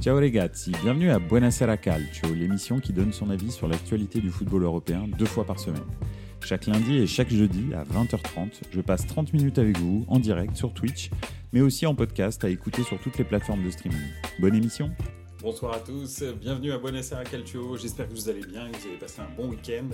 Ciao ragazzi, bienvenue à Buonasera Calcio, l'émission qui donne son avis sur l'actualité du football européen deux fois par semaine. Chaque lundi et chaque jeudi à 20h30, je passe 30 minutes avec vous en direct sur Twitch, mais aussi en podcast à écouter sur toutes les plateformes de streaming. Bonne émission Bonsoir à tous, bienvenue à Buonasera Calcio, j'espère que vous allez bien, que vous avez passé un bon week-end.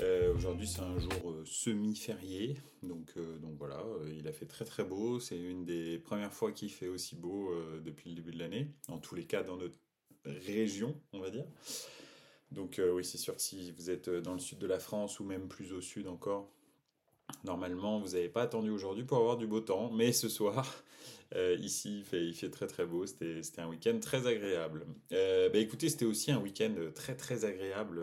Euh, Aujourd'hui c'est un jour euh, semi-férié, donc, euh, donc voilà, il a fait très très beau, c'est une des premières fois qu'il fait aussi beau depuis le début de l'année, en tous les cas dans notre région on va dire. Donc oui c'est sûr que si vous êtes dans le sud de la France ou même plus au sud encore, normalement vous n'avez pas attendu aujourd'hui pour avoir du beau temps, mais ce soir ici il fait, il fait très très beau, c'était un week-end très agréable. Euh, bah, écoutez c'était aussi un week-end très très agréable.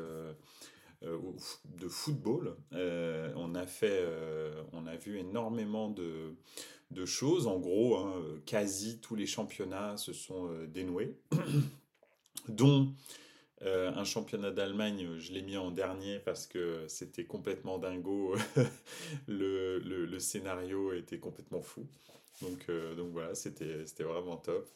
De football. Euh, on, a fait, euh, on a vu énormément de, de choses. En gros, hein, euh, quasi tous les championnats se sont euh, dénoués, dont euh, un championnat d'Allemagne, euh, je l'ai mis en dernier parce que c'était complètement dingo. le- le scénario était complètement fou. Donc, euh, donc voilà, c'était vraiment top.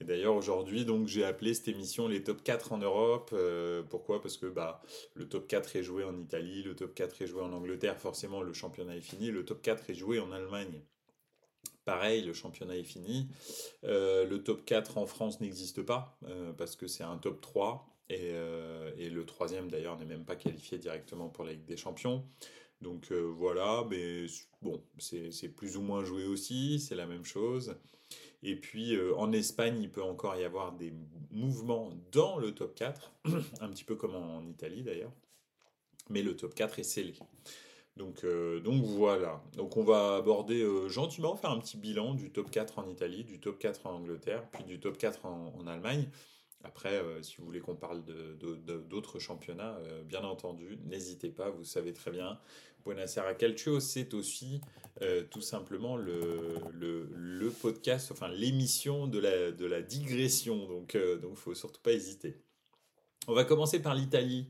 Et d'ailleurs, aujourd'hui, j'ai appelé cette émission les top 4 en Europe. Euh, pourquoi? Parce que bah, le top 4 est joué en Italie, le top 4 est joué en Angleterre, forcément le championnat est fini. Le top 4 est joué en Allemagne. Pareil, le championnat est fini. Euh, le top 4 en France n'existe pas parce que c'est un top 3 et, et le troisième d'ailleurs n'est même pas qualifié directement pour la Ligue des Champions. Donc euh, voilà, mais bon, c'est plus ou moins joué aussi, c'est la même chose. Et puis euh, en Espagne, il peut encore y avoir des mouvements dans le top 4, un petit peu comme en Italie d'ailleurs, mais le top 4 est scellé. Donc, euh, donc voilà. Donc on va aborder gentiment, faire un petit bilan du top 4 en Italie, du top 4 en Angleterre, puis du top 4 en, en Allemagne. Après, euh, si vous voulez qu'on parle de- de- d'autres championnats, euh, bien entendu, n'hésitez pas, vous savez très bien. Buonasera Calcio, c'est aussi euh, tout simplement le, le, podcast, enfin l'émission de la, de la digression. Donc il donc faut surtout pas hésiter. On va commencer par l'Italie.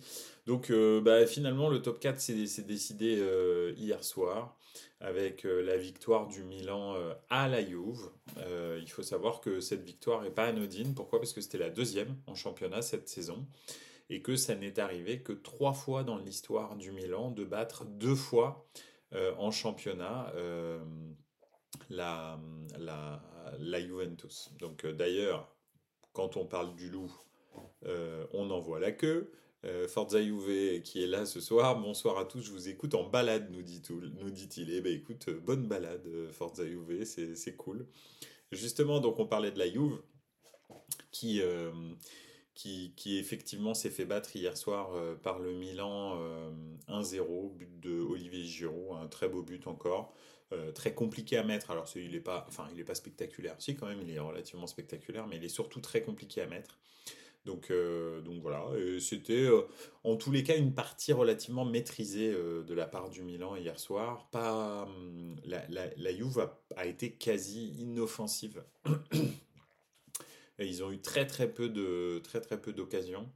Donc bah, finalement, le top 4 s'est décidé hier soir avec euh, la victoire du Milan euh, à la Juve. Euh, il faut savoir que cette victoire n'est pas anodine. Pourquoi? Parce que c'était la deuxième en championnat cette saison et que ça n'est arrivé que trois fois dans l'histoire du Milan de battre deux fois en championnat la, la, la Juventus. Donc d'ailleurs, quand on parle du loup, on en voit la queue. Euh, Forza qui est là ce soir, bonsoir à tous, je vous écoute en balade, nous dit-il. Nous dit-il. Eh ben écoute, euh, bonne balade, euh, Forza Juve, c'est cool. Justement, donc on parlait de la Juve qui, euh, qui, qui effectivement s'est fait battre hier soir par le Milan euh, 1-0, but de Olivier Giroud, un très beau but encore. Très compliqué à mettre. Alors, il n'est pas, enfin, il pas spectaculaire. Si, quand même, il est relativement spectaculaire, mais il est surtout très compliqué à mettre. Donc, euh, donc voilà. C'était euh, en tous les cas une partie relativement maîtrisée euh, de la part du Milan hier soir. Pas, hum, la, la, la Juve a, été quasi inoffensive. Et ils ont eu très très peu de très très peu d'occasions.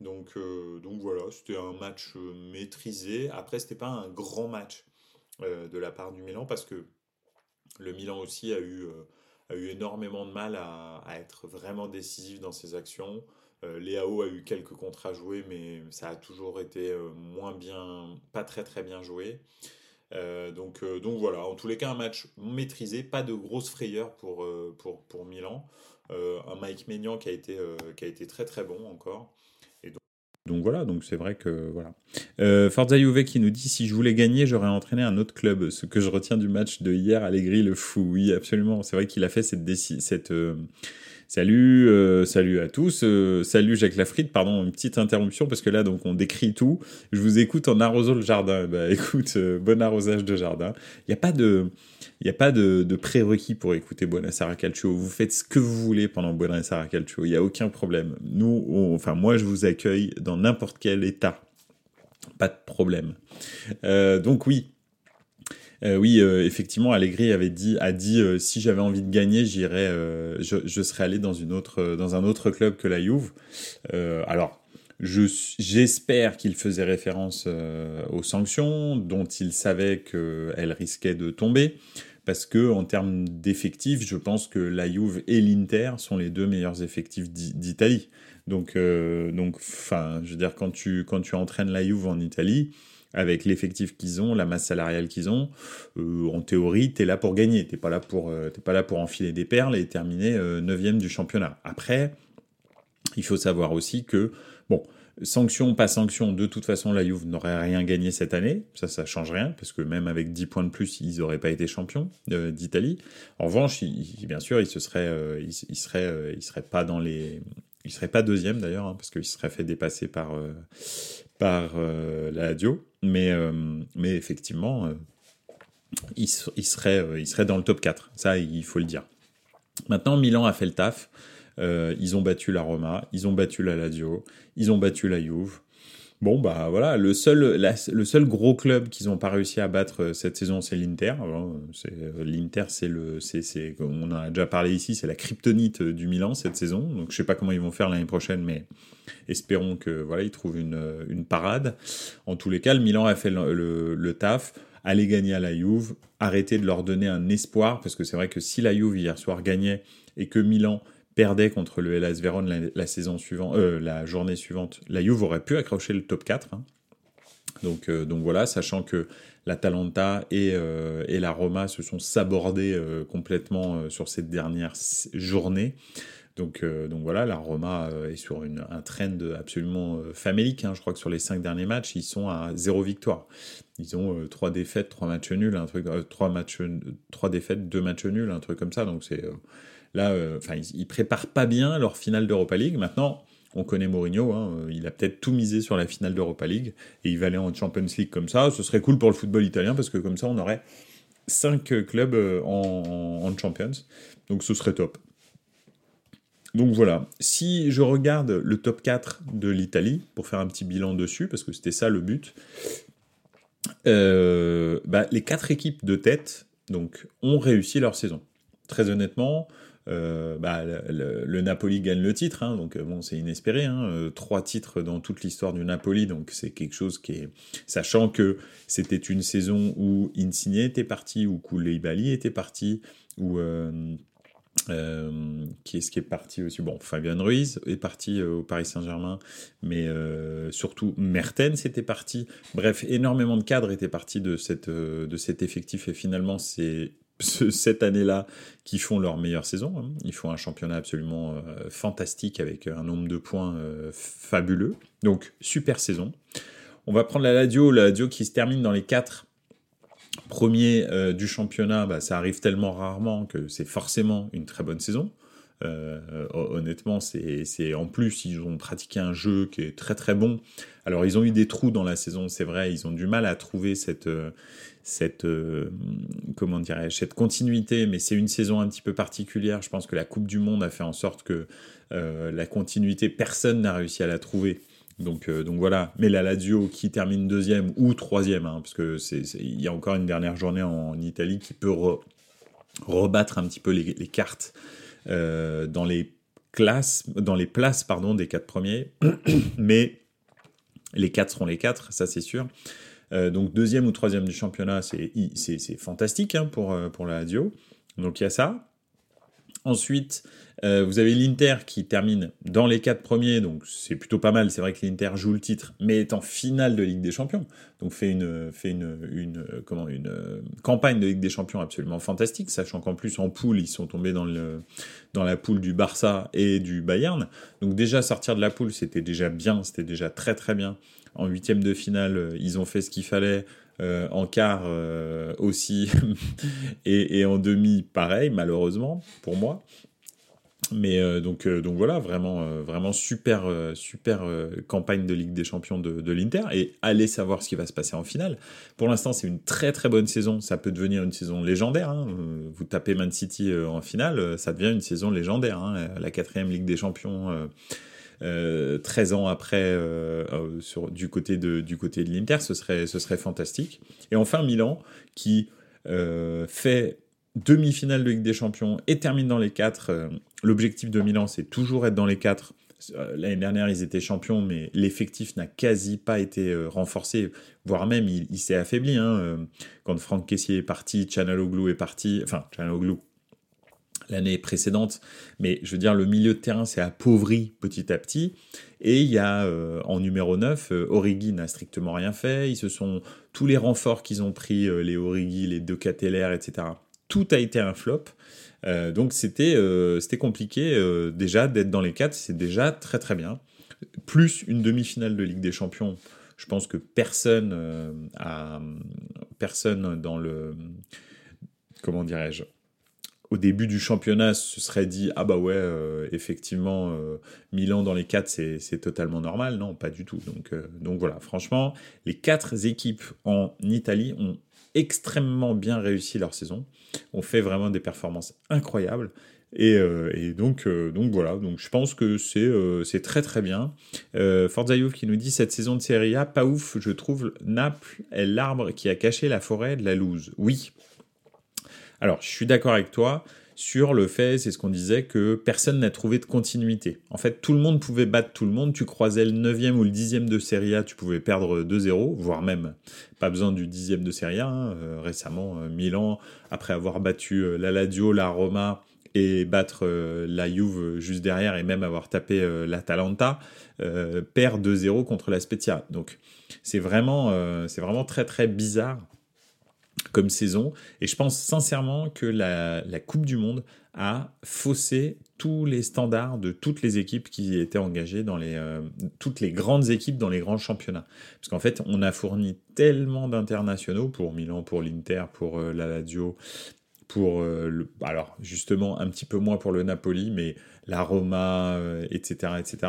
Donc, donc voilà, c'était un match maîtrisé. Après, c'était pas un grand match de la part du Milan parce que le Milan aussi a eu, a eu énormément de mal à être vraiment décisif dans ses actions. Euh, Léao a eu quelques contres à jouer, mais ça a toujours été euh, moins bien, pas très très bien joué. Euh, donc, euh, donc voilà, en tous les cas, un match maîtrisé, pas de grosses frayeurs pour, pour, pour Milan. Un Mike Maignan qui a, été, qui a été très très bon encore. Donc, donc voilà, donc c'est vrai que voilà. Euh, Forza Juve qui nous dit si je voulais gagner, j'aurais entraîné un autre club. Ce que je retiens du match de hier, Allegri le fou. Oui, absolument. C'est vrai qu'il a fait cette cette Salut, euh, salut à tous. euh, salut Jacques Lafrite. Pardon, une petite interruption parce que là, donc, on décrit tout. Je vous écoute en arrosant le jardin. Bah, écoute, euh, bon arrosage de jardin. Il n'y a pas de, il a pas de, de prérequis pour écouter Buonasera Calcio. Vous faites ce que vous voulez pendant Buonasera Calcio. Il n'y a aucun problème. Nous, enfin, moi, je vous accueille dans n'importe quel état. Pas de problème. Donc oui, euh, oui, euh, effectivement, Allegri avait dit, a dit euh, si j'avais envie de gagner, j'irais, je, serais allé dans une autre, dans un autre club que la Juve. Alors, je, j'espère qu'il faisait référence aux sanctions dont il savait qu'elles risquaient de tomber, parce que en termes d'effectifs, je pense que la Juve et l'Inter sont les deux meilleurs effectifs d'Italie. Donc, donc, enfin, je veux dire, quand tu, quand tu entraînes la Juve en Italie, avec l'effectif qu'ils ont, la masse salariale qu'ils ont, euh, en théorie, tu es là pour gagner. Tu pas, là pour, euh, pas là pour enfiler des perles et terminer 9 du championnat. Après, il faut savoir aussi que, bon, Sanction, pas sanction, de toute façon, la Juve n'aurait rien gagné cette année. Ça, ça change rien, parce que même avec 10 points de plus, ils n'auraient pas été champions euh, d'Italie. En revanche, bien sûr, ils se seraient, euh, ils, seraient, euh, ils seraient pas dans les, ils seraient pas deuxième d'ailleurs, hein, parce qu'ils seraient fait dépasser par, par la Lazio. Mais, mais effectivement, ils, ils, seraient, ils seraient dans le top 4. Ça, il faut le dire. Maintenant, Milan a fait le taf. Euh, ils ont battu la Roma, ils ont battu la Lazio, ils ont battu la Juve. Bon, bah voilà, le seul, le seul gros club qu'ils n'ont pas réussi à battre euh, cette saison, c'est l'Inter. Euh, L'Inter, c'est le, c'est, on en a déjà parlé ici, c'est la kryptonite du Milan cette saison. Donc je sais pas comment ils vont faire l'année prochaine, mais espérons que voilà, trouvent une, une parade. En tous les cas, le Milan a fait le, le, taf. Aller gagner à la Juve, arrêter de leur donner un espoir, parce que c'est vrai que si la Juve hier soir gagnait et que Milan perdait contre le Hellas Vérone la, saison suivante, euh, la journée suivante, la Juve aurait pu accrocher le top 4. Hein. Donc, euh, donc voilà, sachant que la Talenta et, euh, et la Roma se sont sabordés complètement sur cette dernière journée. Donc, donc voilà, la Roma est sur une, un trend absolument famélique. Hein. Je crois que sur les cinq derniers matchs, ils sont à zéro victoire. Ils ont trois défaites, trois matchs nuls, un truc, trois matchs, trois défaites, deux matchs nuls, un truc comme ça. Donc c'est Là, euh, enfin, ils, préparent pas bien leur finale d'Europa League. Maintenant, on connaît Mourinho, hein, euh, il a peut-être tout misé sur la finale d'Europa League et il va aller en Champions League comme ça. Ce serait cool pour le football italien parce que comme ça, on aurait cinq clubs euh, en, Champions. Donc ce serait top. Donc voilà, si je regarde le top 4 de l'Italie, pour faire un petit bilan dessus, parce que c'était ça le but, bah, les quatre équipes de tête donc, ont réussi leur saison. Très honnêtement, euh, bah, le, Napoli gagne le titre, hein, donc bon, c'est inespéré. Hein, euh, trois titres dans toute l'histoire du Napoli, donc c'est quelque chose qui est. Sachant que c'était une saison où Insigne était parti, où Koulibaly était parti, où. Euh, qui est-ce qui est parti aussi? Bon, Fabien Ruiz est parti au Paris Saint-Germain, mais surtout Mertens était parti. Bref, énormément de cadres étaient partis de, cette, de cet effectif et finalement c'est cette année-là qui font leur meilleure saison. Hein. Ils font un championnat absolument euh, fantastique avec un nombre de points euh, fabuleux. Donc, super saison. On va prendre la Ladio, la Ladio qui se termine dans les quatre premiers euh, du championnat. Bah, ça arrive tellement rarement que c'est forcément une très bonne saison. Honnêtement, c'est en plus, ils ont pratiqué un jeu qui est très très bon. Alors, ils ont eu des trous dans la saison, c'est vrai, ils ont du mal à trouver cette, cette euh, comment cette continuité, mais c'est une saison un petit peu particulière. Je pense que la Coupe du Monde a fait en sorte que euh, la continuité, personne n'a réussi à la trouver. Donc, euh, voilà. Mais la Lazio qui termine deuxième ou troisième, hein, parce que il y a encore une dernière journée en, Italie qui peut rebattre un petit peu les cartes dans les classes, dans les places pardon des quatre premiers, mais les quatre seront les quatre, ça c'est sûr. Euh, donc deuxième ou troisième du championnat, c'est fantastique hein, pour, euh, pour la Lazio. Donc il y a ça. Ensuite, euh, vous avez l'Inter qui termine dans les quatre premiers, donc c'est plutôt pas mal. C'est vrai que l'Inter joue le titre, mais est en finale de Ligue des Champions. Donc fait une, fait une, une, comment, une campagne de Ligue des Champions absolument fantastique, sachant qu'en plus en poule, ils sont tombés dans, le, dans la poule du Barça et du Bayern. Donc déjà sortir de la poule, c'était déjà bien, c'était déjà très très bien. En huitième de finale, euh, ils ont fait ce qu'il fallait. Euh, en quart euh, aussi et, en demi pareil malheureusement pour moi mais donc donc voilà vraiment vraiment super super campagne de Ligue des Champions de, l'Inter et allez savoir ce qui va se passer en finale pour l'instant c'est une très très bonne saison ça peut devenir une saison légendaire hein. vous tapez Man City en finale ça devient une saison légendaire hein. la quatrième Ligue des Champions 13 euh, ans après euh, euh, sur, du côté de, du côté de l'Inter, ce serait, ce serait fantastique. Et enfin Milan qui fait demi-finale de Ligue des Champions et termine dans les quatre. L'objectif de Milan, c'est toujours être dans les quatre L'année dernière, ils étaient champions, mais l'effectif n'a quasi pas été renforcé, voire même il, s'est affaibli. Hein. Quand Franck Caissier est parti, Chanaloglu est parti, enfin Chanaloglu l'année précédente, mais je veux dire, le milieu de terrain s'est appauvri petit à petit. Et il y a euh, en numéro 9, euh, Origi n'a strictement rien fait. Ils se sont tous les renforts qu'ils ont pris, euh, les Origi, les deux Cateller, etc. Tout a été un flop. donc c'était c'était compliqué déjà d'être dans les quatre, c'est déjà très très bien. Plus une demi-finale de Ligue des Champions, je pense que personne a personne dans le comment dirais-je au début du championnat se serait dit ah bah ouais euh, effectivement euh, Milan dans les quatre c'est totalement normal. Non pas du tout. Donc euh, donc voilà. Franchement les quatre équipes en Italie ont extrêmement bien réussi leur saison ont fait vraiment des performances incroyables. Et, donc, donc voilà, donc je pense que c'est très très bien. Juve qui nous dit cette saison de Serie A, pas ouf, je trouve. Naples est l'arbre qui a caché la forêt de la loose. Oui, alors, je suis d'accord avec toi sur le fait, c'est ce qu'on disait, que personne n'a trouvé de continuité. En fait, tout le monde pouvait battre tout le monde. Tu croisais le 9e ou le 10e de Serie A, tu pouvais perdre 2-0, voire même pas besoin du 10e de Serie A. Hein. Euh, récemment, euh, Milan, après avoir battu euh, la Lazio, la Roma et battre la Juve juste derrière et même avoir tapé l'Atalanta, perd 2-0 contre la Spezia. Donc, c'est vraiment, c'est vraiment très très bizarre comme saison. Et je pense sincèrement que la, Coupe du Monde a faussé tous les standards de toutes les équipes qui étaient engagées dans les euh, toutes les grandes équipes dans les grands championnats. Parce qu'en fait, on a fourni tellement d'internationaux pour Milan, pour l'Inter, pour euh, la Lazio, euh, alors justement un petit peu moins pour le Napoli, mais la Roma, etc., etc.,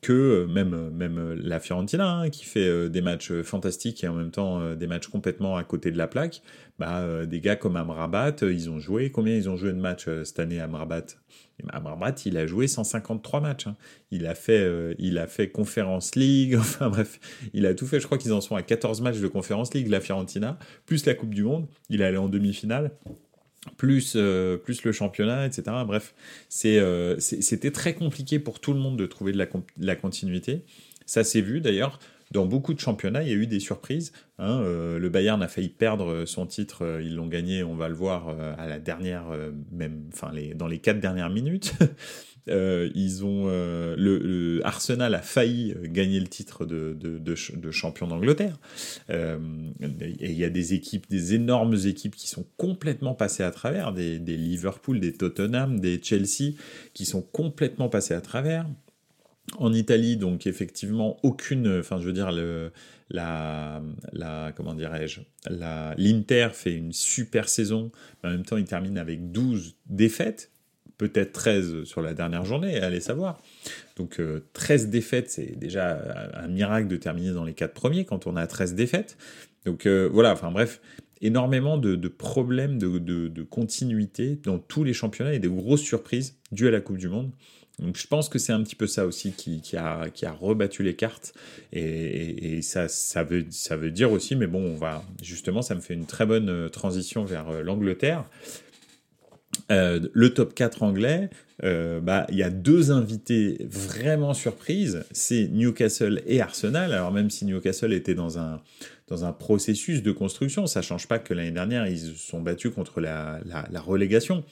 que euh, même, euh, même euh, la Fiorentina, hein, qui fait des matchs fantastiques et en même temps des matchs complètement à côté de la plaque, bah, des gars comme Amrabat, ils ont joué, combien ils ont joué de matchs cette année Amrabat? Amrabat, il a joué 153 matchs. Hein. Il, a fait, il a fait Conference League, enfin bref, il a tout fait. Je crois qu'ils en sont à 14 matchs de Conference League, la Fiorentina, plus la Coupe du Monde. Il est allé en demi-finale plus, euh, plus le championnat, etc. Bref, euh, c'était très compliqué pour tout le monde de trouver de la, continuité. Ça s'est vu d'ailleurs. Dans beaucoup de championnats, il y a eu des surprises. Hein. Euh, le Bayern a failli perdre son titre, ils l'ont gagné, on va le voir à la dernière, même, enfin dans les quatre dernières minutes. Euh, ils ont euh, le, Arsenal a failli gagner le titre de, de, champion d'Angleterre. Euh, et il y a des équipes, des énormes équipes qui sont complètement passées à travers, des, Liverpool, des Tottenham, des Chelsea, qui sont complètement passées à travers. En Italie, donc effectivement, aucune, enfin je veux dire, le, la, la, comment dirais-je, l'Inter fait une super saison, mais en même temps il termine avec 12 défaites, peut-être 13 sur la dernière journée, allez savoir. Donc 13 euh, défaites, c'est déjà un miracle de terminer dans les 4 premiers quand on a 13 défaites. Donc euh, voilà, enfin bref, énormément de, problèmes de, continuité dans tous les championnats et des grosses surprises dues à la Coupe du Monde. Donc je pense que c'est un petit peu ça aussi qui, a, rebattu les cartes et, ça, veut, ça veut dire aussi, mais bon, on va justement, ça me fait une très bonne euh, transition vers l'Angleterre. Euh, le top 4 anglais, euh, bah, il y a deux invités vraiment surprises, c'est Newcastle et Arsenal. Alors même si Newcastle était dans un, dans un processus de construction, ça change pas que l'année dernière, ils se sont battus contre la, la, relégation.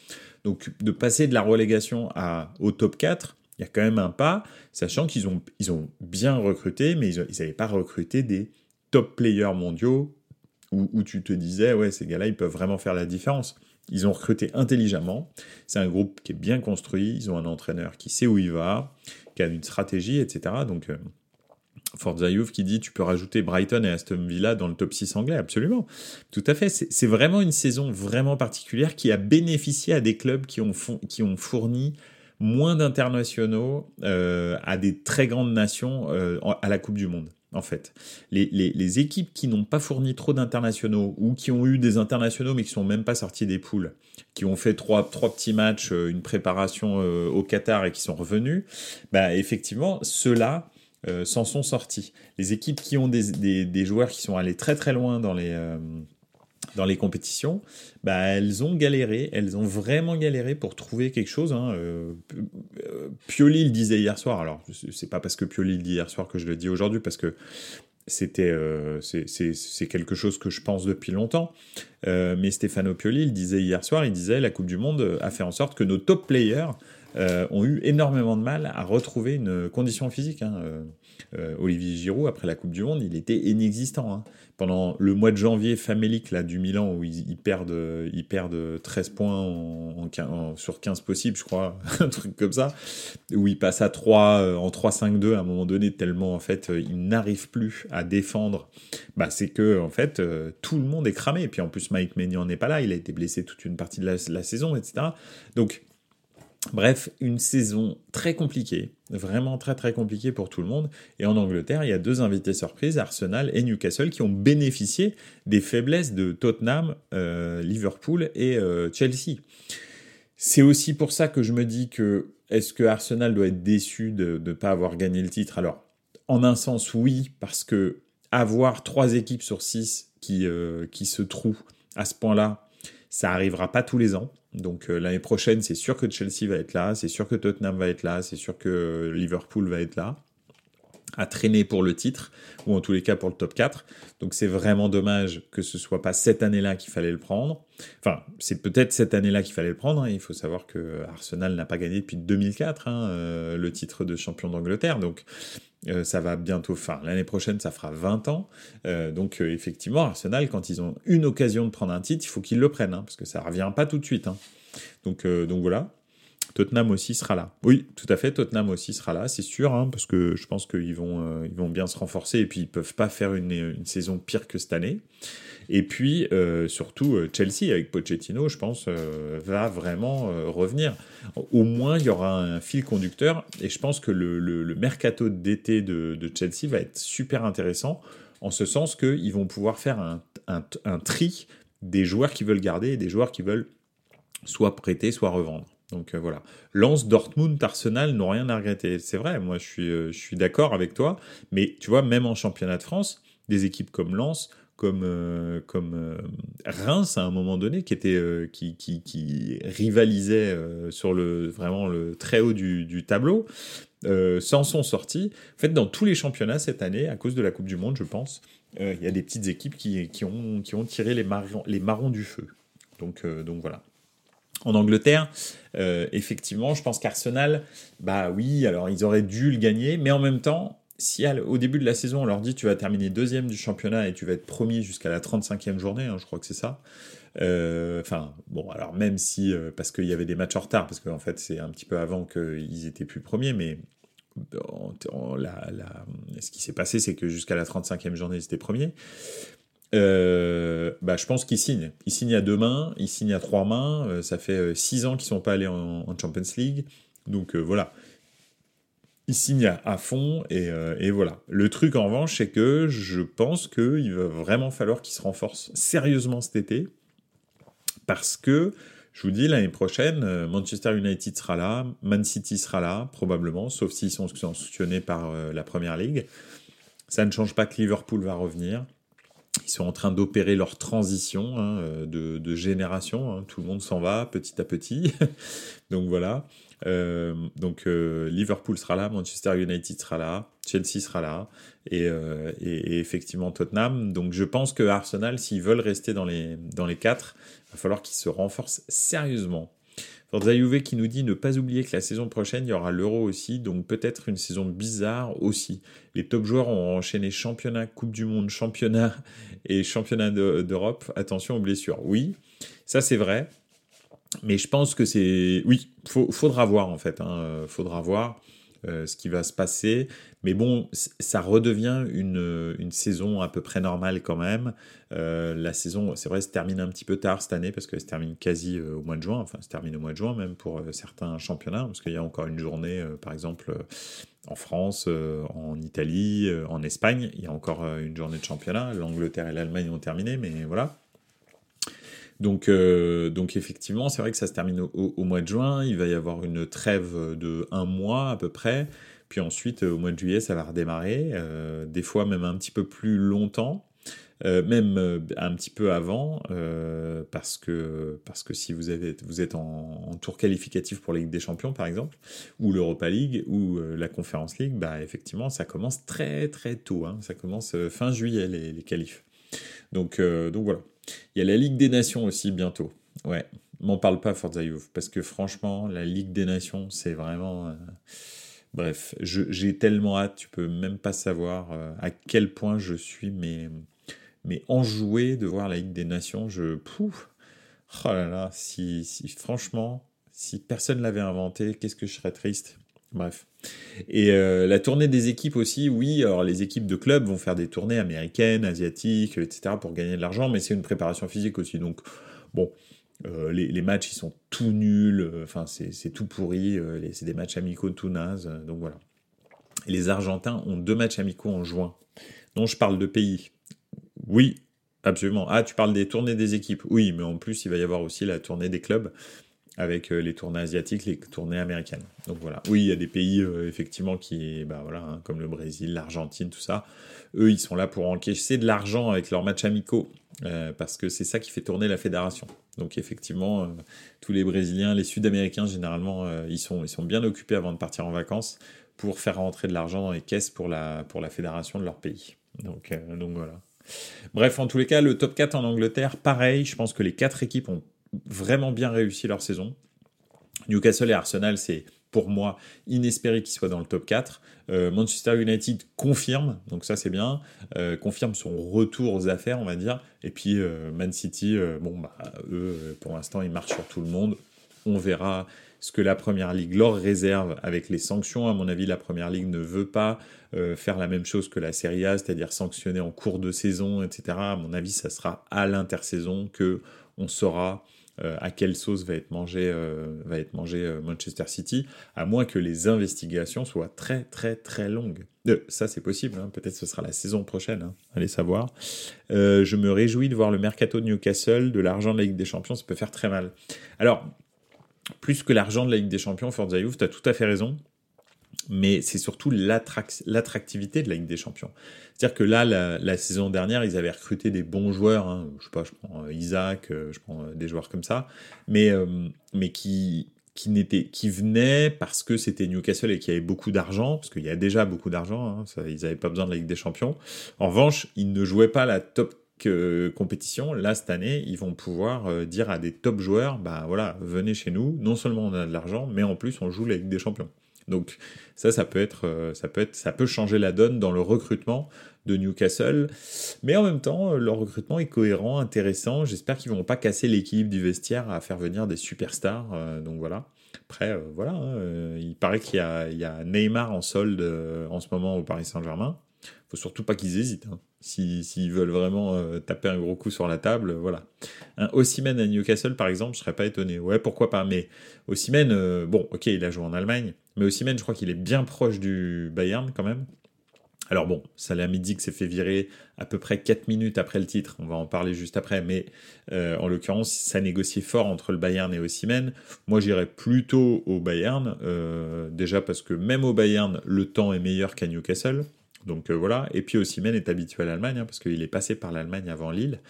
Donc de passer de la relégation à, au top 4, il y a quand même un pas, sachant qu'ils ont, ils ont bien recruté, mais ils n'avaient pas recruté des top players mondiaux où, où tu te disais, ouais, ces gars-là, ils peuvent vraiment faire la différence. Ils ont recruté intelligemment. C'est un groupe qui est bien construit. Ils ont un entraîneur qui sait où il va, qui a une stratégie, etc. Donc, euh, Forza Youth qui dit tu peux rajouter Brighton et Aston Villa dans le top 6 anglais. Absolument. Tout à fait. C'est vraiment une saison vraiment particulière qui a bénéficié à des clubs qui ont, fourni moins d'internationaux euh, à des très grandes nations euh, à la Coupe du Monde en fait. Les, équipes qui n'ont pas fourni trop d'internationaux ou qui ont eu des internationaux mais qui sont même pas sortis des poules, qui ont fait trois, petits matchs, euh, une préparation euh, au Qatar et qui sont revenus, bah effectivement, ceux-là euh, s'en sont sortis. Les équipes qui ont des, joueurs qui sont allés très très loin dans les dans les compétitions, bah, elles ont galéré, elles ont vraiment galéré pour trouver quelque chose. Hein. Euh, Pioli le disait hier soir, alors c'est pas parce que Pioli le dit hier soir que je le dis aujourd'hui, parce que c'était euh, c'est quelque chose que je pense depuis longtemps. Euh, mais Stefano Pioli il disait hier soir, il disait la Coupe du Monde a fait en sorte que nos top players euh, ont eu énormément de mal à retrouver une condition physique. Hein. Olivier Giroud, après la Coupe du Monde, il était inexistant. Hein pendant le mois de janvier famélique là, du Milan où ils, perdent, ils perdent 13 points sur 15 possibles, je crois, un truc comme ça, où ils passent à 3 euh, en 3-5-2 à un moment donné, tellement en fait euh, ils n'arrivent plus à défendre, bah, c'est que en fait euh, tout le monde est cramé. Et puis en plus, Mike Maignan n'est pas là, il a été blessé toute une partie de la, la saison, etc. Donc Bref, une saison très compliquée, vraiment très très compliquée pour tout le monde. Et en Angleterre, il y a deux invités surprises, Arsenal et Newcastle, qui ont bénéficié des faiblesses de Tottenham, euh, Liverpool et euh, Chelsea. C'est aussi pour ça que je me dis que est-ce que Arsenal doit être déçu de ne pas avoir gagné le titre? Alors, en un sens, oui, parce que avoir trois équipes sur six qui, euh, qui se trouvent à ce point-là, ça arrivera pas tous les ans. Donc euh, l'année prochaine, c'est sûr que Chelsea va être là, c'est sûr que Tottenham va être là, c'est sûr que Liverpool va être là à traîner pour le titre, ou en tous les cas pour le top 4. Donc c'est vraiment dommage que ce soit pas cette année-là qu'il fallait le prendre. Enfin, c'est peut-être cette année-là qu'il fallait le prendre. Hein. Il faut savoir que Arsenal n'a pas gagné depuis 2004 hein, euh, le titre de champion d'Angleterre. Donc euh, ça va bientôt, enfin l'année prochaine ça fera 20 ans. Euh, donc effectivement, Arsenal, quand ils ont une occasion de prendre un titre, il faut qu'ils le prennent, hein, parce que ça revient pas tout de suite. Donc, donc voilà. Tottenham aussi sera là. Oui, tout à fait, Tottenham aussi sera là, c'est sûr, hein, parce que je pense qu'ils vont, euh, vont bien se renforcer et puis ils peuvent pas faire une, saison pire que cette année. Et puis euh, surtout euh, Chelsea avec Pochettino, je pense, va vraiment revenir. Au moins, il y aura un fil conducteur et je pense que le, mercato d'été de, Chelsea va être super intéressant en ce sens qu'ils vont pouvoir faire un tri des joueurs qui veulent garder et des joueurs qui veulent soit prêter, soit revendre. Donc euh, voilà. Lance Dortmund, Arsenal n'ont rien à regretter. C'est vrai, moi je suis, euh, je suis d'accord avec toi. Mais tu vois, même en championnat de France, des équipes comme Lens, comme, euh, comme Reims à un moment donné, qui, était, qui, sur le, vraiment le très haut du, tableau, s'en sont sortis. En fait, dans tous les championnats cette année, à cause de la Coupe du Monde, je pense, il y a des petites équipes qui, qui, ont, qui ont tiré les marrons, les marrons du feu. Donc, donc voilà. En Angleterre, euh, effectivement, je pense qu'Arsenal, bah oui, alors ils auraient dû le gagner, mais en même temps, si au début de la saison on leur dit tu vas terminer deuxième du championnat et tu vas être premier jusqu'à la 35e journée, hein, je crois que c'est ça. Euh, enfin, bon, alors même si, euh, parce qu'il y avait des matchs en retard, parce qu'en fait c'est un petit peu avant qu'ils étaient plus premiers, mais ce qui s'est passé c'est que jusqu'à la 35e journée ils étaient premiers. Euh, bah, je pense qu'il signe. Il signe à deux mains, il signe à trois mains. Euh, ça fait euh, six ans qu'ils sont pas allés en, Champions League. Donc voilà. Il signe à, fond et, voilà. Le truc en revanche, c'est que je pense qu'il va vraiment falloir qu'il se renforce sérieusement cet été. Parce que, je vous dis, l'année prochaine, Manchester United sera là, Man City sera là, probablement, sauf s'ils sont sanctionnés par la Première Ligue. Ça ne change pas que Liverpool va revenir. Ils sont en train d'opérer leur transition hein, euh, de, génération. Hein. Tout le monde s'en va petit à petit. donc voilà. Euh, donc euh, Liverpool sera là, Manchester United sera là, Chelsea sera là, et, effectivement Tottenham. Donc je pense que Arsenal, s'ils veulent rester dans les, dans les quatre, il va falloir qu'ils se renforcent sérieusement. Forza Juve qui nous dit ne pas oublier que la saison prochaine, il y aura l'Euro aussi, donc peut-être une saison bizarre aussi. Les top joueurs ont enchaîné championnat, Coupe du Monde, championnat et championnat d'Europe. Attention aux blessures. Oui, ça c'est vrai. Mais je pense que c'est... Oui, faudra voir en fait. Hein, faudra voir. Euh, ce qui va se passer. Mais bon, ça redevient une, saison à peu près normale quand même. Euh, la saison, c'est vrai, se termine un petit peu tard cette année parce qu'elle se termine quasi euh, au mois de juin. Enfin, se termine au mois de juin même pour certains championnats parce qu'il y a encore une journée, par exemple, en France, en Italie, en Espagne, il y a encore une journée de championnat. L'Angleterre et l'Allemagne ont terminé, mais voilà. Donc, euh, donc effectivement, c'est vrai que ça se termine au, mois de juin. Il va y avoir une trêve de un mois à peu près. Puis ensuite, au mois de juillet, ça va redémarrer. Euh, des fois même un petit peu plus longtemps. Euh, même euh, un petit peu avant, euh, parce, que, parce que si vous, avez, vous êtes en, tour qualificatif pour la Ligue des Champions, par exemple, ou l'Europa League, ou la Conference League, bah, effectivement, ça commence très très tôt. Hein. ça commence fin juillet, les, les qualifs. Donc, donc voilà. Il y a la Ligue des Nations aussi bientôt. Ouais, m'en parle pas, Forza parce que franchement, la Ligue des Nations, c'est vraiment. Bref, j'ai tellement hâte, tu peux même pas savoir à quel point je suis mais mais enjoué de voir la Ligue des Nations, je. Pouf Oh là là, si, si franchement, si personne l'avait inventé, qu'est-ce que je serais triste. Bref. Et euh, la tournée des équipes aussi, oui, alors les équipes de clubs vont faire des tournées américaines, asiatiques, etc. pour gagner de l'argent, mais c'est une préparation physique aussi. Donc, bon, euh, les, matchs, ils sont tout nuls, euh, enfin, c'est tout pourri, c'est des matchs amicaux tout nazes, donc voilà. Les Argentins ont deux matchs amicaux en juin. dont je parle de pays. Oui, absolument. Ah, tu parles des tournées des équipes. Oui, mais en plus, il va y avoir aussi la tournée des clubs avec euh, les tournées asiatiques, les tournées américaines. Donc voilà. Oui, il y a des pays euh, effectivement qui, bah voilà, hein, comme le Brésil, l'Argentine, tout ça. Eux, ils sont là pour encaisser de l'argent avec leurs matchs amicaux euh, parce que c'est ça qui fait tourner la fédération. Donc effectivement, tous les Brésiliens, les Sud-Américains généralement, ils sont ils sont bien occupés avant de partir en vacances pour faire rentrer de l'argent dans les caisses pour la pour la fédération de leur pays. Donc donc voilà. Bref, en tous les cas, le top 4 en Angleterre, pareil, je pense que les quatre équipes ont vraiment bien réussi leur saison. Newcastle et Arsenal, c'est pour moi inespéré qu'ils soient dans le top 4. Euh, Manchester United confirme, donc ça c'est bien, euh, confirme son retour aux affaires, on va dire. Et puis euh, Man City, bon, bah, eux, pour l'instant, ils marchent sur tout le monde. On verra ce que la Première Ligue leur réserve avec les sanctions. À mon avis, la Première Ligue ne veut pas faire la même chose que la Serie A, c'est-à-dire sanctionner en cours de saison, etc. À mon avis, ça sera à l'intersaison que on saura euh, à quelle sauce va être mangé, euh, va être mangé Manchester City, à moins que les investigations soient très très très longues. ça c'est possible, hein. peut-être ce sera la saison prochaine, hein. allez savoir. je me réjouis de voir le mercato de Newcastle, de l'argent de la Ligue des Champions, ça peut faire très mal. Alors, plus que l'argent de la Ligue des Champions, Forza Youth, tu as tout à fait raison mais c'est surtout l'attractivité de la Ligue des Champions. C'est-à-dire que là, la, saison dernière, ils avaient recruté des bons joueurs, hein, je sais pas, je prends euh, Isaac, euh, je prends euh, des joueurs comme ça, mais, mais qui, qui, qui venaient parce que c'était Newcastle et qu'il y avait beaucoup d'argent, parce qu'il y a déjà beaucoup d'argent, hein, ils n'avaient pas besoin de la Ligue des Champions. En revanche, ils ne jouaient pas la top compétition, là cette année, ils vont pouvoir dire à des top joueurs, bah voilà, venez chez nous, non seulement on a de l'argent, mais en plus on joue la Ligue des Champions. Donc ça, ça peut être, euh, ça peut être, ça peut changer la donne dans le recrutement de Newcastle. Mais en même temps, euh, leur recrutement est cohérent, intéressant. J'espère qu'ils vont pas casser l'équipe du vestiaire à faire venir des superstars. Euh, donc voilà. Après, voilà, hein, il paraît qu'il y, a Neymar en solde en ce moment au Paris Saint-Germain. Faut surtout pas qu'ils hésitent. Hein. S'ils veulent vraiment taper un gros coup sur la table, voilà. Un Osimhen à Newcastle, par exemple, je serais pas étonné. Ouais, pourquoi pas. Mais Osimhen, bon, ok, il a joué en Allemagne, mais Osimhen, je crois qu'il est bien proche du Bayern quand même. Alors bon, Salahmidi s'est fait virer à peu près 4 minutes après le titre, on va en parler juste après, mais euh, en l'occurrence, ça négociait fort entre le Bayern et Osimhen. Moi, j'irais plutôt au Bayern, euh, déjà parce que même au Bayern, le temps est meilleur qu'à Newcastle. Donc euh, voilà, et puis Osimhen est habitué à l'Allemagne, hein, parce qu'il est passé par l'Allemagne avant Lille.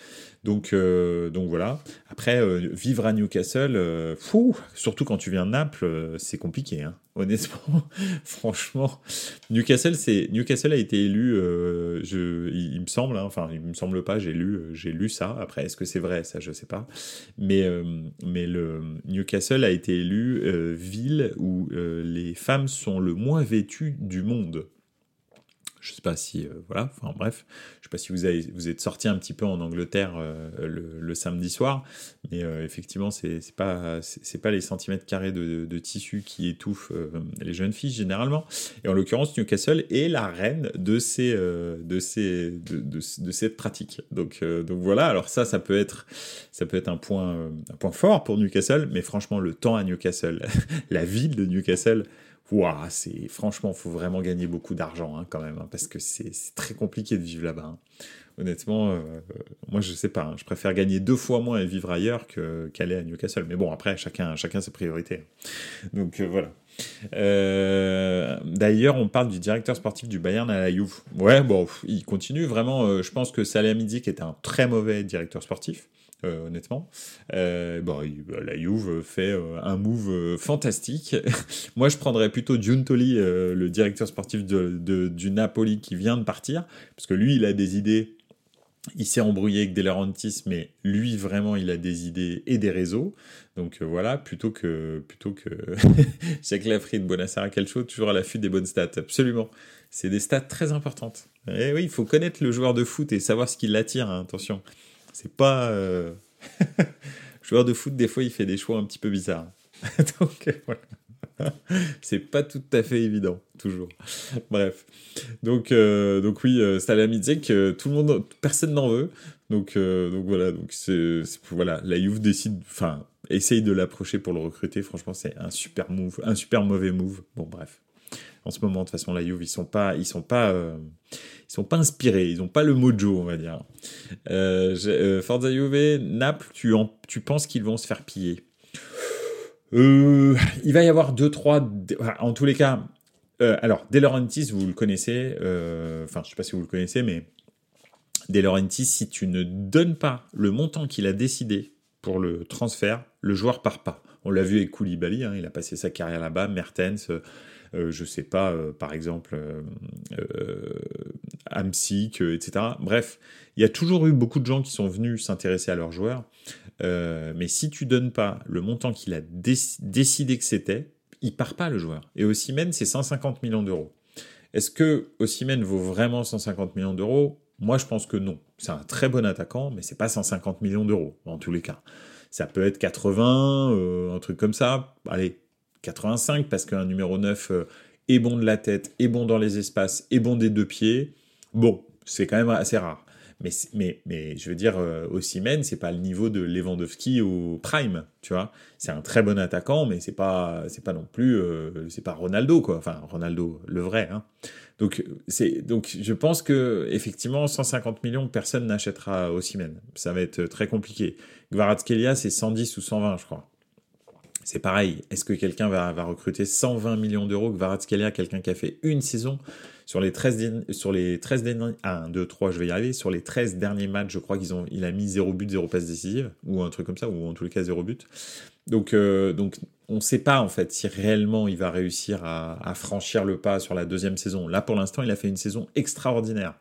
Donc, euh, donc voilà. Après, euh, vivre à Newcastle, fou, surtout quand tu viens de Naples, c'est compliqué. Hein. Honnêtement, franchement, Newcastle, c'est Newcastle a été élu, il, me semble, hein, enfin il me semble pas, j'ai lu, lu ça. Après, est-ce que c'est vrai? Ça, je sais pas. Mais mais le Newcastle a été élu ville où les femmes sont le moins vêtues du monde. Je sais pas si, euh, voilà, enfin bref, je sais pas si vous, êtes sorti un petit peu en Angleterre euh, le, samedi soir, mais euh, effectivement, c'est pas, pas les centimètres carrés de, tissu qui étouffent les jeunes filles généralement. Et en l'occurrence, Newcastle est la reine de ces, de ces, de, cette pratique. Donc, donc voilà. Alors ça, ça peut être, ça peut être un point, un point fort pour Newcastle, mais franchement, le temps à Newcastle, la ville de Newcastle Ouah, c'est franchement, faut vraiment gagner beaucoup d'argent hein, quand même, hein, parce que c'est très compliqué de vivre là-bas. Hein. Honnêtement, euh, moi je sais pas, je préfère gagner deux fois moins et vivre ailleurs qu'aller à Newcastle. Mais bon, après chacun, chacun ses priorités. Donc euh, voilà. Euh, d'ailleurs, on parle du directeur sportif du Bayern à la Juve. Ouais, bon, il continue vraiment. je pense que Salihamidzic est un très mauvais directeur sportif. Euh, honnêtement. Euh, bon, bah, la Juve fait euh, un move fantastique. Moi, je prendrais plutôt Giuntoli, le directeur sportif de, du Napoli qui vient de partir, parce que lui, il a des idées. Il s'est embrouillé avec De mais lui, vraiment, il a des idées et des réseaux. Donc voilà, plutôt que plutôt que Jacques Lafride, Bonassara Calcio, toujours à l'affût des bonnes stats. Absolument. C'est des stats très importantes. Et oui, il faut connaître le joueur de foot et savoir ce qui l'attire, hein, attention. C'est pas. Euh... joueur de foot, des fois, il fait des choix un petit peu bizarres. Donc, voilà. c'est pas tout à fait évident, toujours. Bref. Donc, euh, donc oui, euh, que tout le monde, personne n'en veut. Donc, euh, donc voilà. Donc c'est, voilà, la Juve décide, enfin, essaye de l'approcher pour le recruter. Franchement, c'est un super move, un super mauvais move. Bon, bref en ce moment. De toute façon, la Juve, ils sont pas, ils sont pas, euh, ils sont pas inspirés. Ils ont pas le mojo, on va dire. Euh, euh, Forza Juve, Naples, tu, tu penses qu'ils vont se faire piller? Il va y avoir deux, trois. En tous les cas, alors De vous le connaissez. Enfin, je sais pas si vous le connaissez, mais De si tu ne donnes pas le montant qu'il a décidé pour le transfert, le joueur part pas. On l'a vu avec Koulibaly, hein, il a passé sa carrière là-bas, Mertens, euh, je sais pas, euh, par exemple, euh, Amsic, etc. Bref, il y a toujours eu beaucoup de gens qui sont venus s'intéresser à leurs joueurs. mais si tu donnes pas le montant qu'il a décidé que c'était, il part pas le joueur. Et Ossimène, c'est 150 millions d'euros. Est-ce que Ossimène vaut vraiment 150 millions d'euros? Moi, je pense que non. C'est un très bon attaquant, mais c'est pas 150 millions d'euros, en tous les cas. Ça peut être 80, un truc comme ça. Allez, 85 parce qu'un numéro 9 euh, est bon de la tête, est bon dans les espaces, est bon des deux pieds. Bon, c'est quand même assez rare. Mais, mais, mais je veux dire, euh, au Siemens, c'est pas le niveau de Lewandowski au prime, tu vois. C'est un très bon attaquant, mais c'est pas, c'est pas non plus, euh, c'est pas Ronaldo, quoi. Enfin, Ronaldo, le vrai, hein. Donc, c'est, donc, je pense que, effectivement, 150 millions, personne n'achètera Siemens. Ça va être très compliqué. Gvaratskhelia, c'est 110 ou 120, je crois. C'est pareil. Est-ce que quelqu'un va, recruter 120 millions d'euros Kvaratskhelia, quelqu'un qui a fait une saison sur les 13, sur les 13 derniers, 1, 2, 3, je vais y sur les 13 derniers matchs, je crois qu'ils ont, il a mis 0 but, 0 passe décisive, ou un truc comme ça, ou en tous les cas 0 but. Donc, euh, donc on ne sait pas en fait si réellement il va réussir à, franchir le pas sur la deuxième saison. Là, pour l'instant, il a fait une saison extraordinaire.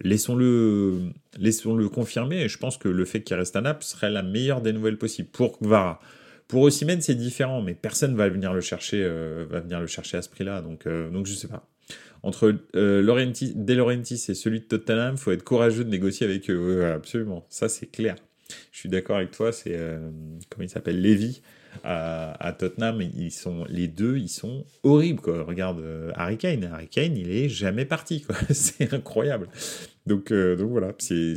Laissons-le, laissons-le confirmer. Et je pense que le fait qu'il reste à Naples serait la meilleure des nouvelles possibles pour Kvara. Pour Osimhen, c'est différent, mais personne va venir le chercher, euh, va venir le chercher à ce prix-là, donc, euh, donc je sais pas. Entre euh, De Laurentiis et celui de Tottenham, faut être courageux de négocier avec eux. absolument, ça c'est clair. Je suis d'accord avec toi, c'est comment il s'appelle, Lévy à, Tottenham, ils sont les deux, ils sont horribles quoi. Regarde Harry Kane, Harry Kane, il est jamais parti c'est incroyable. Donc, euh, donc voilà, c'est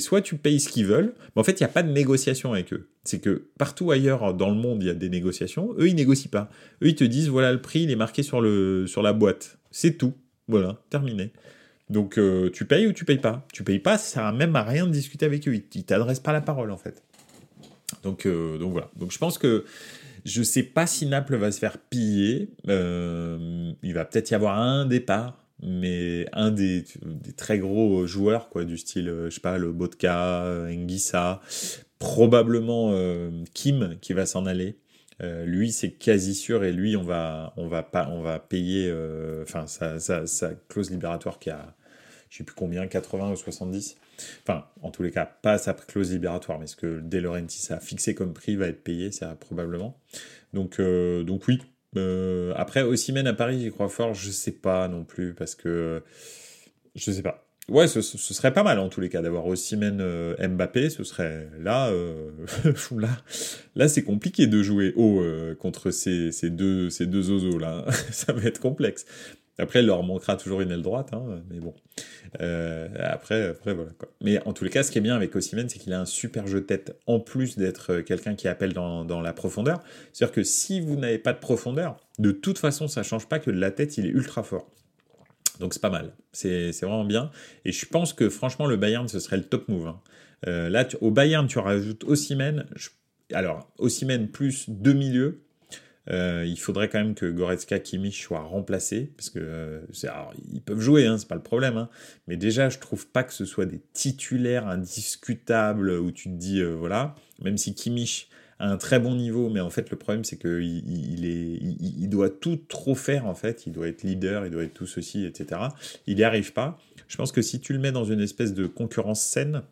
soit tu payes ce qu'ils veulent, mais en fait, il n'y a pas de négociation avec eux. C'est que partout ailleurs dans le monde, il y a des négociations. Eux, ils négocient pas. Eux, ils te disent, voilà, le prix, il est marqué sur, le, sur la boîte. C'est tout. Voilà, terminé. Donc, euh, tu payes ou tu payes pas? Tu payes pas, ça sert même à rien de discuter avec eux. Ils, t'adressent pas la parole, en fait. Donc, euh, donc voilà. Donc, je pense que je sais pas si Naples va se faire piller. il va peut-être y avoir un départ mais un des, très gros joueurs, quoi, du style, euh, je sais pas, le Bodka, Ngissa, probablement euh, Kim qui va s'en aller. Euh, lui, c'est quasi sûr, et lui, on va, on va, pas, on va payer, enfin, sa, sa, clause libératoire qui a, je sais plus combien, 80 ou 70. Enfin, en tous les cas, pas sa clause libératoire, mais ce que De Laurentiis a fixé comme prix va être payé, ça probablement. Donc, donc oui, euh, après, Ossimène à Paris, j'y crois fort, je sais pas non plus, parce que. Je sais pas. Ouais, ce, serait pas mal en tous les cas d'avoir Ossimène euh, Mbappé, ce serait là. Euh, là, là c'est compliqué de jouer haut contre ces, ces, deux, ces deux ozos là. Ça va être complexe. Après, il leur manquera toujours une aile droite, hein, mais bon. Euh, après, après, voilà. Mais en tous les cas, ce qui est bien avec Osimhen, c'est qu'il a un super jeu tête, en plus d'être euh, quelqu'un qui appelle dans, dans la profondeur. C'est-à-dire que si vous n'avez pas de profondeur, de toute façon, ça change pas que de la tête, il est ultra fort. Donc c'est pas mal, c'est vraiment bien. Et je pense que franchement, le Bayern, ce serait le top move. Hein. Euh, là, au Bayern, tu rajoutes Osimhen. Alors, Osimhen plus deux milieux, euh, il faudrait quand même que Goretzka, Kimmich soient remplacés, parce que euh, ils peuvent jouer, hein, c'est pas le problème. Hein. mais déjà, je trouve pas que ce soit des titulaires indiscutables où tu te dis, euh, voilà, même si Kimmich a un très bon niveau, mais en fait, le problème, c'est qu'il il, est, il, doit tout trop faire, en fait. Il doit être leader, il doit être tout ceci, etc. Il n'y arrive pas. Je pense que si tu le mets dans une espèce de concurrence saine,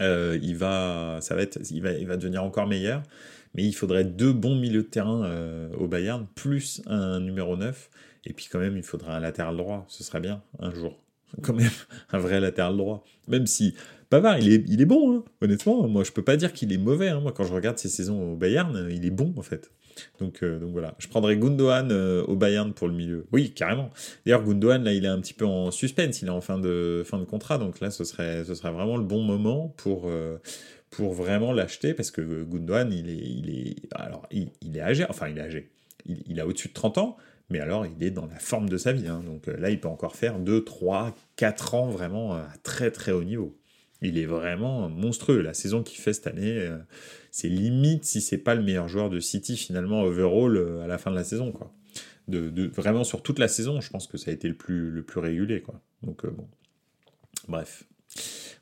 il va, ça va être, il va, il va devenir encore meilleur mais il faudrait deux bons milieux de terrain euh, au Bayern, plus un numéro 9, et puis quand même il faudrait un latéral droit, ce serait bien, un jour. Quand même, un vrai latéral droit. Même si Pavard, il est, il est bon, hein. honnêtement, moi je peux pas dire qu'il est mauvais, hein. moi quand je regarde ses saisons au Bayern, il est bon en fait. Donc, euh, donc voilà, je prendrais Gundogan euh, au Bayern pour le milieu. Oui, carrément. D'ailleurs, Gundogan, là, il est un petit peu en suspense, il est en fin de, fin de contrat, donc là, ce serait, ce serait vraiment le bon moment pour, pour vraiment l'acheter parce que Gundogan, il est, il est, alors, il, est âgé, enfin, il est âgé. Il, a au-dessus de 30 ans, mais alors il est dans la forme de sa vie. Hein. donc euh, là, il peut encore faire 2, 3, 4 ans vraiment à très très haut niveau. Il est vraiment monstrueux. La saison qu'il fait cette année, euh, c'est limite si c'est pas le meilleur joueur de City finalement overall euh, à la fin de la saison. Quoi. De, vraiment sur toute la saison, je pense que ça a été le plus, le plus régulé. Quoi. Donc bon, bref.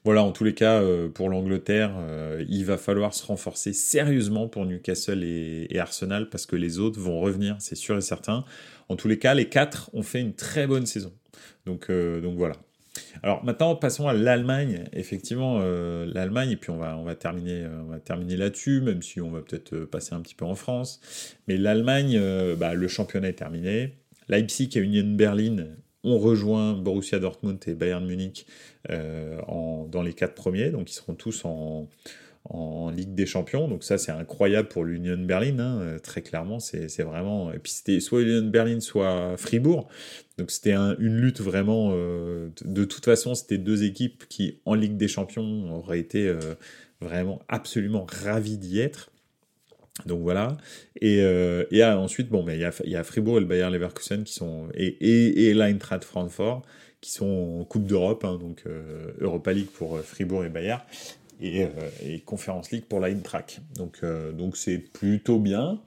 Voilà, en tous les cas, euh, pour l'Angleterre, euh, il va falloir se renforcer sérieusement pour Newcastle et, Arsenal parce que les autres vont revenir, c'est sûr et certain. En tous les cas, les quatre ont fait une très bonne saison. Donc, euh, donc voilà. Alors maintenant, passons à l'Allemagne. Effectivement, l'Allemagne, et puis on va, on va terminer, on va terminer là-dessus, même si on va peut-être passer un petit peu en France. Mais l'Allemagne, bah, le championnat est terminé. Leipzig et Union Berlin ont rejoint Borussia Dortmund et Bayern Munich euh, dans les quatre premiers, donc ils seront tous en, Ligue des Champions. Donc ça, c'est incroyable pour l'Union Berlin, hein, euh, très clairement. C'est vraiment. Et puis c'était soit Union Berlin, soit Fribourg. Donc c'était une lutte vraiment. Euh, de toute façon, c'était deux équipes qui, en Ligue des Champions, auraient été vraiment absolument ravis d'y être. Donc voilà. Et, et ensuite, bon, mais il y a, Fribourg et le Bayern Leverkusen qui sont. Et, et, et l'Eintracht Francfort qui sont en Coupe d'Europe, hein, donc euh, Europa League pour euh, Fribourg et Bayern, et, euh, et League pour la Eintracht. Donc donc c'est plutôt bien.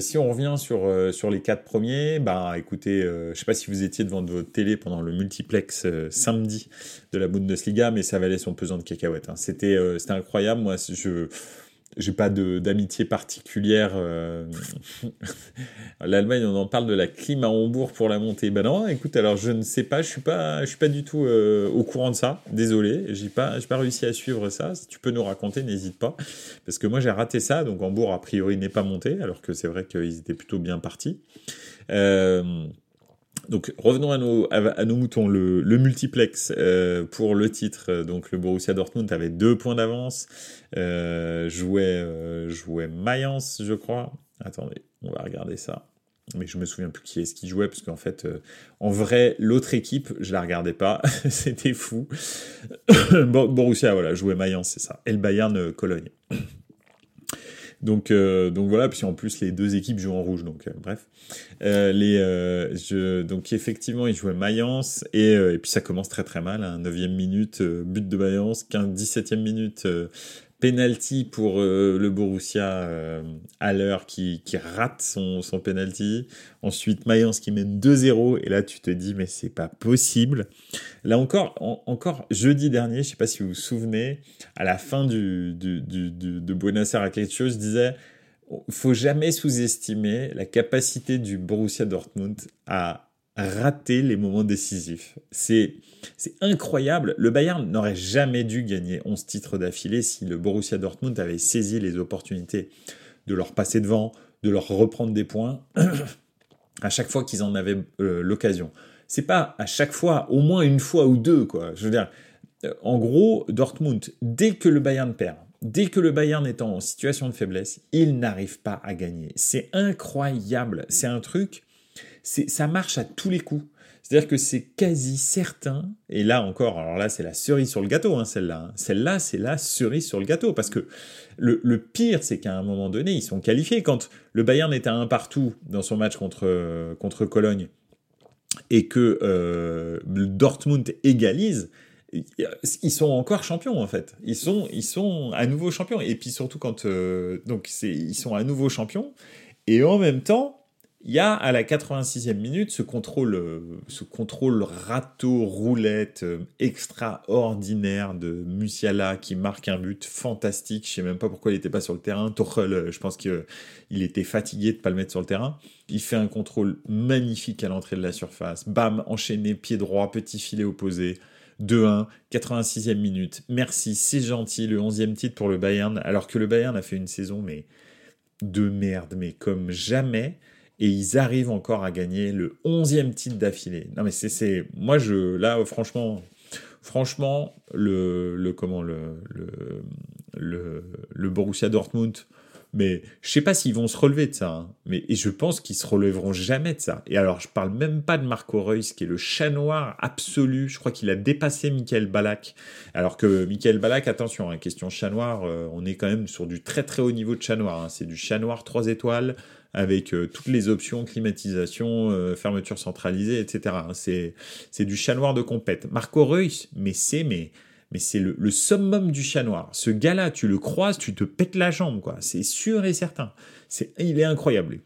si on revient sur, sur les quatre premiers, bah écoutez, je ne sais pas si vous étiez devant votre télé pendant le multiplex samedi de la Bundesliga, mais ça valait son pesant de cacahuètes. Hein. C'était incroyable. Moi, je j'ai pas d'amitié particulière. Euh, L'Allemagne, on en parle de la clim à Hambourg pour la montée. Ben non, écoute, alors je ne sais pas, je suis pas, je suis pas du tout euh, au courant de ça. Désolé, j'ai pas, j'ai pas réussi à suivre ça. Si tu peux nous raconter, n'hésite pas, parce que moi j'ai raté ça. Donc Hambourg a priori n'est pas monté, alors que c'est vrai qu'ils étaient plutôt bien partis. Euh, donc revenons à nos, à, nos moutons. Le, multiplex euh, pour le titre, donc le Borussia Dortmund avait deux points d'avance, euh, jouait, euh, jouait Mayence, je crois. Attendez, on va regarder ça. Mais je me souviens plus qui est-ce qui jouait, parce qu'en fait, euh, en vrai, l'autre équipe, je la regardais pas, c'était fou. Borussia, voilà, jouait Mayence, c'est ça. Et le Bayern Cologne. Donc, euh, donc voilà, puis en plus les deux équipes jouent en rouge, donc euh, bref. Euh, les, je, donc effectivement, ils jouaient Mayence, et, et, puis ça commence très très mal, hein, 9e minute, but de Mayence, 15, 17e minute, penalty pour euh, le Borussia euh, à l'heure qui, rate son, son penalty. Ensuite, Mayence qui mène 2-0 et là tu te dis mais c'est pas possible. Là encore, encore jeudi dernier, je sais pas si vous vous souvenez, à la fin du, du, du, du de Buenos Aires quelque chose, je disais faut jamais sous-estimer la capacité du Borussia Dortmund à rater les moments décisifs. C'est c'est incroyable. Le Bayern n'aurait jamais dû gagner 11 titres d'affilée si le Borussia Dortmund avait saisi les opportunités de leur passer devant, de leur reprendre des points à chaque fois qu'ils en avaient euh, l'occasion. C'est pas à chaque fois, au moins une fois ou deux, quoi. Je veux dire, euh, en gros, Dortmund, dès que le Bayern perd, dès que le Bayern est en situation de faiblesse, il n'arrive pas à gagner. C'est incroyable. C'est un truc ça marche à tous les coups. C'est-à-dire que c'est quasi certain, et là encore, alors là c'est la cerise sur le gâteau, hein, celle-là. Hein. Celle-là c'est la cerise sur le gâteau, parce que le, pire c'est qu'à un moment donné, ils sont qualifiés. Quand le Bayern est à un partout dans son match contre, contre Cologne, et que euh, Dortmund égalise, ils sont encore champions en fait. Ils sont, ils sont à nouveau champions. Et puis surtout quand euh, donc ils sont à nouveau champions. Et en même temps, il y a à la 86e minute ce contrôle, ce contrôle râteau roulette euh, extraordinaire de Musiala qui marque un but fantastique. Je sais même pas pourquoi il n'était pas sur le terrain. Tuchel, euh, je pense qu'il était fatigué de pas le mettre sur le terrain. Il fait un contrôle magnifique à l'entrée de la surface. Bam, enchaîné, pied droit, petit filet opposé. 2-1, 86e minute. Merci, c'est gentil, le 11e titre pour le Bayern, alors que le Bayern a fait une saison mais de merde, mais comme jamais et ils arrivent encore à gagner le 11e titre d'affilée. Non mais c'est moi je là franchement franchement le, le comment le, le le Borussia Dortmund mais je sais pas s'ils vont se relever de ça. Hein. Mais et je pense qu'ils se relèveront jamais de ça. Et alors je parle même pas de Marco Reus qui est le chat noir absolu. Je crois qu'il a dépassé Michael Balak. Alors que Michael Balak, attention, hein, question chat noir, euh, on est quand même sur du très très haut niveau de chat noir. Hein. C'est du chat noir 3 étoiles avec euh, toutes les options climatisation, euh, fermeture centralisée, etc. C'est c'est du chat noir de compète. Marco Reus, mais c'est mais mais c'est le, summum du chat noir. Ce gars-là, tu le croises, tu te pètes la jambe, quoi. C'est sûr et certain. C'est, il est incroyable.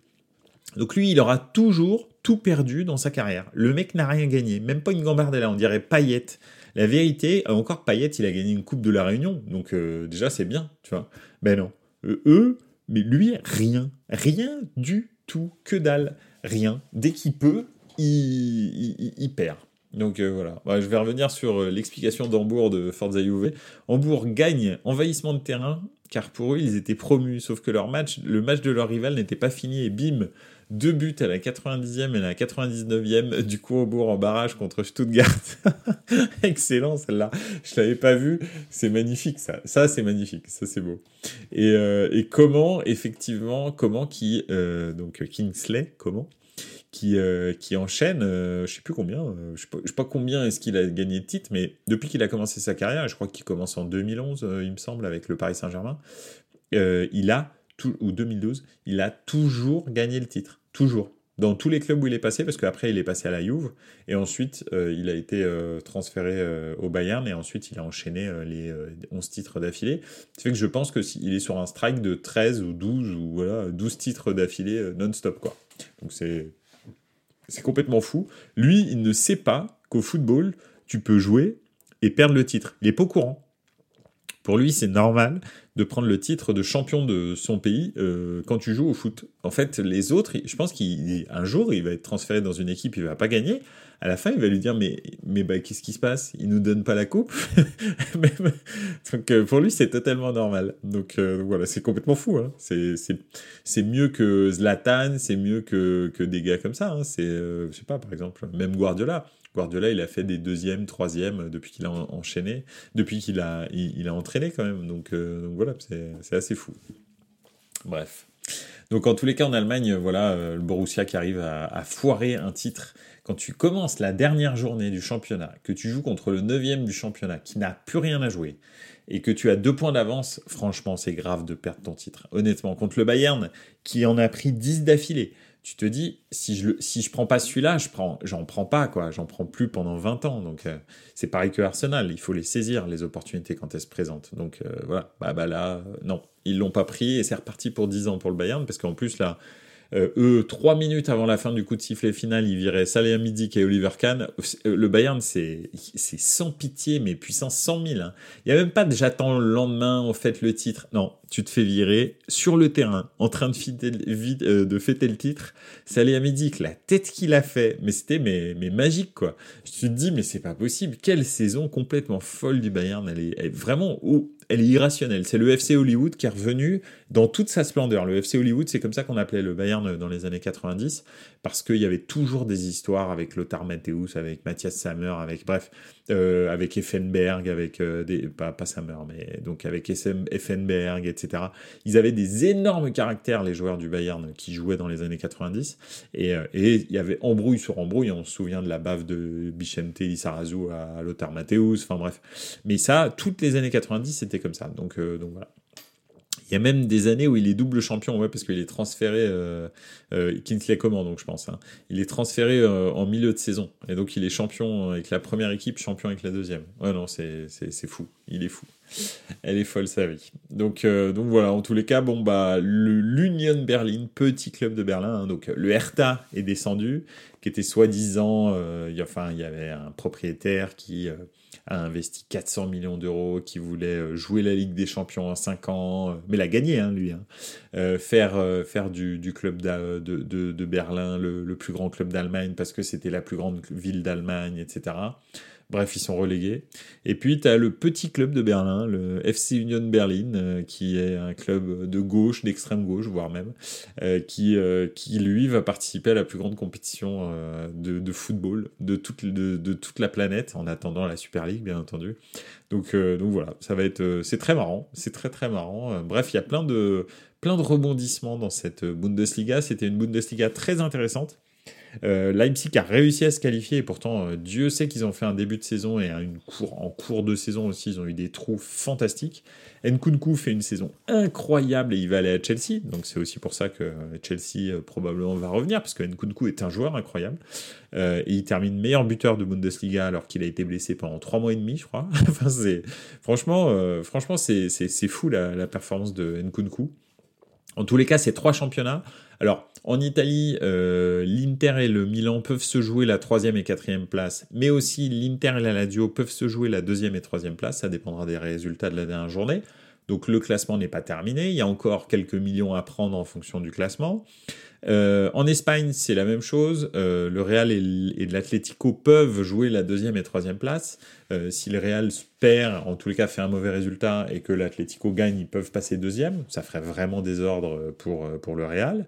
Donc lui, il aura toujours tout perdu dans sa carrière. Le mec n'a rien gagné, même pas une gambardella, on dirait paillette. La vérité, encore paillette, il a gagné une coupe de la Réunion, donc euh, déjà c'est bien, tu vois. Ben non, eux, mais lui, rien. Rien du tout. Que dalle. Rien. Dès qu'il peut, il, perd. Donc euh, voilà, bah, je vais revenir sur euh, l'explication d'Hambourg de Forza Juve. Hambourg gagne envahissement de terrain, car pour eux, ils étaient promus, sauf que leur match, le match de leur rival n'était pas fini, et bim, deux buts à la 90e et à la 99e du coup en barrage contre Stuttgart. Excellent celle-là. Je l'avais pas vu. C'est magnifique ça. Ça c'est magnifique. Ça c'est beau. Et, euh, et, comment effectivement comment qui donc Kingsley comment qui, euh, enchaîne, je sais plus combien, je sais pas, sais pas combien est-ce qu'il a gagné de titres, mais depuis qu'il a commencé sa carrière, je crois qu'il commence en 2011, il me semble, avec le Paris Saint-Germain, il a ou 2012, il a toujours gagné le titre. Toujours. Dans tous les clubs où il est passé, parce qu'après il est passé à la Juve, et ensuite euh, il a été euh, transféré euh, au Bayern, et ensuite il a enchaîné les 11 titres d'affilée. Ce fait que je pense qu'il est sur un strike de 13 ou 12, ou voilà, 12 titres d'affilée non-stop, quoi. Donc c'est, c'est complètement fou. Lui, il ne sait pas qu'au football, tu peux jouer et perdre le titre. Il est pas au courant. Pour lui, c'est normal de prendre le titre de champion de son pays euh, quand tu joues au foot. En fait, les autres, je pense qu'un jour, il va être transféré dans une équipe, il va pas gagner. À la fin, il va lui dire mais mais bah, qu'est-ce qui se passe? Il nous donne pas la coupe. Donc euh, pour lui, c'est totalement normal. Donc euh, voilà, c'est complètement fou. Hein. C'est mieux que Zlatan, c'est mieux que que des gars comme ça. Hein. C'est je sais pas par exemple même Guardiola. Guardiola, il a fait des deuxièmes, troisièmes depuis qu'il a enchaîné, depuis qu'il a, il, a entraîné quand même. Donc, euh, voilà, c'est assez fou. Bref. Donc en tous les cas en Allemagne, voilà, euh, le Borussia qui arrive à, foirer un titre. Quand tu commences la dernière journée du championnat, que tu joues contre le neuvième du championnat, qui n'a plus rien à jouer, et que tu as deux points d'avance, franchement c'est grave de perdre ton titre. Honnêtement, contre le Bayern, qui en a pris 10 d'affilée, tu te dis, si je si je prends pas celui-là, je prends, j'en prends pas, quoi. J'en prends plus pendant 20 ans. Donc, euh, c'est pareil que Arsenal. Il faut les saisir, les opportunités, quand elles se présentent. Donc, euh, voilà. Bah, bah là, euh, non. Ils l'ont pas pris et c'est reparti pour 10 ans pour le Bayern parce qu'en plus, là, euh, eux, trois minutes avant la fin du coup de sifflet final, ils viraient Salihamidzic et Oliver Kahn. Le Bayern, c'est sans pitié, mais puissance 100 000. Hein. Il n'y a même pas de j'attends le lendemain, on fait le titre. Non, tu te fais virer sur le terrain, en train de, fêter, euh, fêter le titre. Salihamidzic, la tête qu'il a fait, mais c'était mais, mais magique quoi. Je te dis, mais c'est pas possible. Quelle saison complètement folle du Bayern. Elle est, vraiment elle est irrationnelle. C'est le FC Hollywood qui est revenu dans toute sa splendeur. Le FC Hollywood, c'est comme ça qu'on appelait le Bayern dans les années 90, parce qu'il y avait toujours des histoires avec Lothar Matthäus, avec Matthias Sammer, avec bref, euh, avec Effenberg, avec euh, des pas, pas Sammer, mais donc avec Effenberg, etc. Ils avaient des énormes caractères, les joueurs du Bayern qui jouaient dans les années 90. Et, et il y avait embrouille sur embrouille. On se souvient de la bave de Bichente Lissarazu à Lothar Matthäus. Enfin bref. Mais ça, toutes les années 90, c'était comme ça. Donc, donc voilà. Il y a même des années où il est double champion, ouais, parce qu'il est transféré, euh, euh, Coman, donc je pense. Hein. Il est transféré euh, en milieu de saison. Et donc il est champion avec la première équipe, champion avec la deuxième. Ouais, non, c'est fou. Il est fou. Elle est folle sa vie. Donc, euh, donc voilà, en tous les cas, bon bah l'Union Berlin, petit club de Berlin, hein, donc le Hertha est descendu, qui était soi-disant, euh, enfin il y avait un propriétaire qui euh, a investi 400 millions d'euros, qui voulait jouer la Ligue des Champions en 5 ans, mais l'a gagné hein, lui, hein. faire faire du, du club de, de, de, Berlin le, le plus grand club d'Allemagne parce que c'était la plus grande ville d'Allemagne, etc. Bref, ils sont relégués. Et puis, tu as le petit club de Berlin, le FC Union Berlin, euh, qui est un club de gauche, d'extrême gauche, voire même, euh, qui, euh, qui, lui, va participer à la plus grande compétition de, football de toute, de, toute la planète, en attendant la Super League, bien entendu. Donc, donc voilà, ça va être... c'est très marrant, c'est très très marrant. bref, il y a plein de, plein de rebondissements dans cette Bundesliga. C'était une Bundesliga très intéressante. Euh, Leipzig a réussi à se qualifier et pourtant euh, Dieu sait qu'ils ont fait un début de saison et une en cours de saison aussi ils ont eu des trous fantastiques. Nkunku fait une saison incroyable et il va aller à Chelsea donc c'est aussi pour ça que Chelsea euh, probablement va revenir parce que Nkunku est un joueur incroyable et il termine meilleur buteur de Bundesliga alors qu'il a été blessé pendant trois mois et demi je crois. c'est franchement franchement c'est fou la, la performance de Nkunku. En tous les cas, c'est trois championnats. Alors, en Italie, euh, l'Inter et le Milan peuvent se jouer la troisième et quatrième place, mais aussi l'Inter et la Lazio peuvent se jouer la deuxième et troisième place. Ça dépendra des résultats de la dernière journée. Donc le classement n'est pas terminé, il y a encore quelques millions à prendre en fonction du classement. Euh, en Espagne, c'est la même chose. Euh, le Real et l'Atlético peuvent jouer la deuxième et troisième place. si le Real perd, en tous les cas fait un mauvais résultat, et que l'Atlético gagne, ils peuvent passer deuxième. Ça ferait vraiment désordre pour, pour le Real.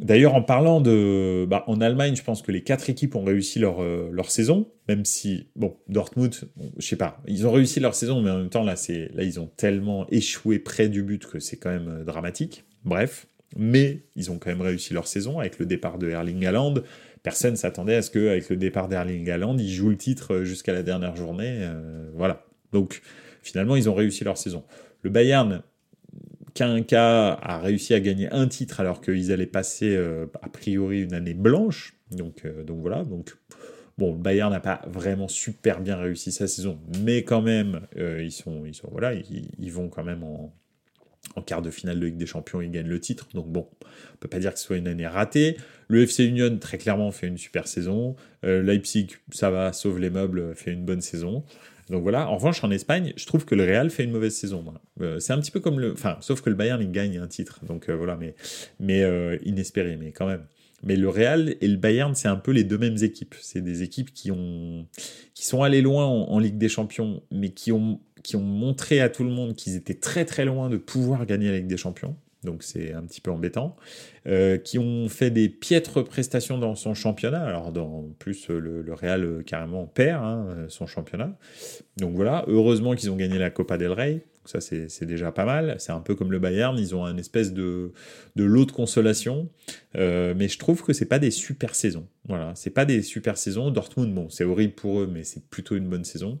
D'ailleurs, en parlant de, bah, en Allemagne, je pense que les quatre équipes ont réussi leur euh, saison, même si bon, Dortmund, je sais pas, ils ont réussi leur saison, mais en même temps là, là ils ont tellement échoué près du but que c'est quand même euh, dramatique. Bref, mais ils ont quand même réussi leur saison avec le départ de Erling Haaland. Personne s'attendait à ce que avec le départ d'Erling Haaland, ils jouent le titre euh, jusqu'à la dernière journée. voilà. Donc finalement, ils ont réussi leur saison. Le Bayern, qu'un cas a réussi à gagner un titre alors qu'ils allaient passer euh, a priori une année blanche. Donc, euh, donc voilà. Donc bon, le Bayern n'a pas vraiment super bien réussi sa saison, mais quand même euh, ils sont ils voilà ils, vont quand même en, quart de finale de Ligue des Champions, ils gagnent le titre. Donc bon, on peut pas dire que ce soit une année ratée. Le FC Union, très clairement, fait une super saison. Leipzig, ça va, sauve les meubles, fait une bonne saison. Donc voilà. En revanche, en Espagne, je trouve que le Real fait une mauvaise saison. Euh, c'est un petit peu comme le, enfin, sauf que le Bayern il gagne un titre. Donc euh, voilà, mais mais euh, inespéré, mais quand même. Mais le Real et le Bayern, c'est un peu les deux mêmes équipes. C'est des équipes qui ont qui sont allées loin en, Ligue des Champions, mais qui ont qui ont montré à tout le monde qu'ils étaient très très loin de pouvoir gagner la Ligue des Champions donc c'est un petit peu embêtant, euh, qui ont fait des piètres prestations dans son championnat. Alors, dans plus, le, Real euh, carrément perd hein, son championnat. Donc voilà, heureusement qu'ils ont gagné la Copa del Rey. Ça, c'est déjà pas mal. C'est un peu comme le Bayern, ils ont un espèce de, lot de consolation. Euh, mais je trouve que c'est pas des super saisons. Voilà, c'est pas des super saisons. Dortmund, bon, c'est horrible pour eux, mais c'est plutôt une bonne saison.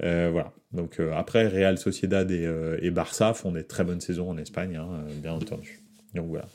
voilà. Donc après, Real Sociedad et, Barça font des très bonnes saisons en Espagne, hein, bien entendu. Donc voilà.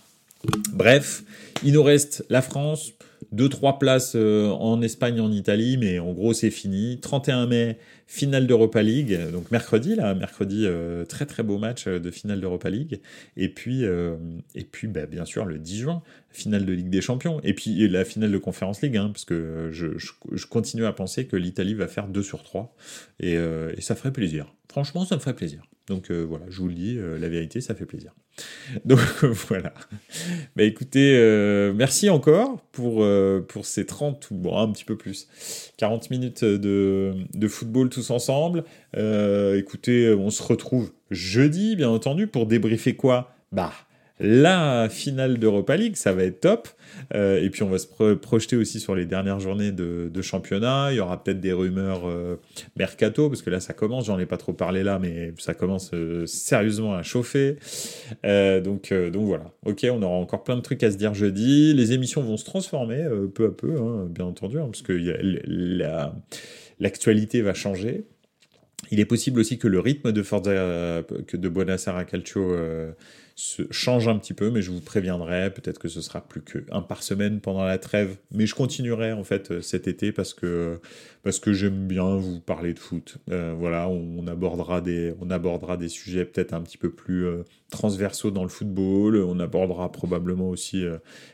Bref, il nous reste la France, deux trois places euh, en Espagne, en Italie, mais en gros c'est fini. 31 mai, finale d'Europa League, donc mercredi là, mercredi euh, très très beau match euh, de finale d'Europa League, et puis et puis bah, bien sûr le 10 juin, finale de Ligue des Champions, et puis la finale de Conférence League, hein, parce que je, continue à penser que l'Italie va faire 2 sur 3, et, et ça ferait plaisir. Franchement, ça me ferait plaisir. Donc voilà, je vous le dis, la vérité, ça fait plaisir. Donc voilà. Bah écoutez, euh, merci encore pour, euh, pour ces 30 ou bon, un petit peu plus, 40 minutes de, de football tous ensemble. Euh, écoutez, on se retrouve jeudi, bien entendu, pour débriefer quoi? Bah, la finale d'Europa League, ça va être top. Euh, et puis on va se projeter aussi sur les dernières journées de, championnat. Il y aura peut-être des rumeurs euh, mercato, parce que là ça commence, j'en ai pas trop parlé là, mais ça commence euh, sérieusement à chauffer. donc, donc voilà, ok, on aura encore plein de trucs à se dire jeudi. Les émissions vont se transformer peu à peu, hein, bien entendu, hein, parce que l'actualité va changer. Il est possible aussi que le rythme de Forza, que de Calcio se change un petit peu, mais je vous préviendrai. Peut-être que ce sera plus qu'un par semaine pendant la trêve, mais je continuerai en fait euh, cet été parce que parce que j'aime bien vous parler de foot. Euh, voilà, on, abordera des on abordera des sujets peut-être un petit peu plus euh, transversaux dans le football. On abordera probablement aussi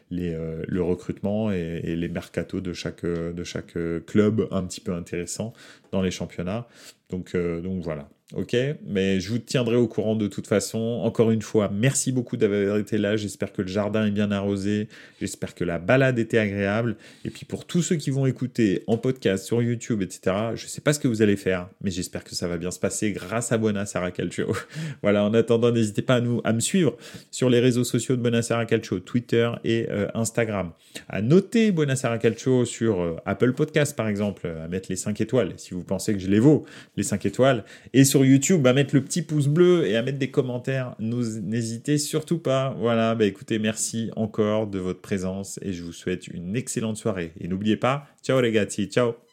les le recrutement et, et, les mercatos de chaque de chaque club un petit peu intéressant dans les championnats. Donc donc voilà. Ok, mais je vous tiendrai au courant de toute façon. Encore une fois, merci beaucoup d'avoir été là. J'espère que le jardin est bien arrosé. J'espère que la balade était agréable. Et puis pour tous ceux qui vont écouter en podcast, sur YouTube, etc., je ne sais pas ce que vous allez faire, mais j'espère que ça va bien se passer grâce à Buonasera Calcio. voilà, en attendant, n'hésitez pas à, nous, à me suivre sur les réseaux sociaux de Buonasera Calcio, Twitter et euh, Instagram. À noter Buonasera Calcio sur euh, Apple Podcast, par exemple, à mettre les 5 étoiles, si vous pensez que je les vaux, les 5 étoiles. Et sur YouTube, à mettre le petit pouce bleu et à mettre des commentaires. N'hésitez surtout pas. Voilà, bah écoutez, merci encore de votre présence et je vous souhaite une excellente soirée. Et n'oubliez pas, ciao les gars, ciao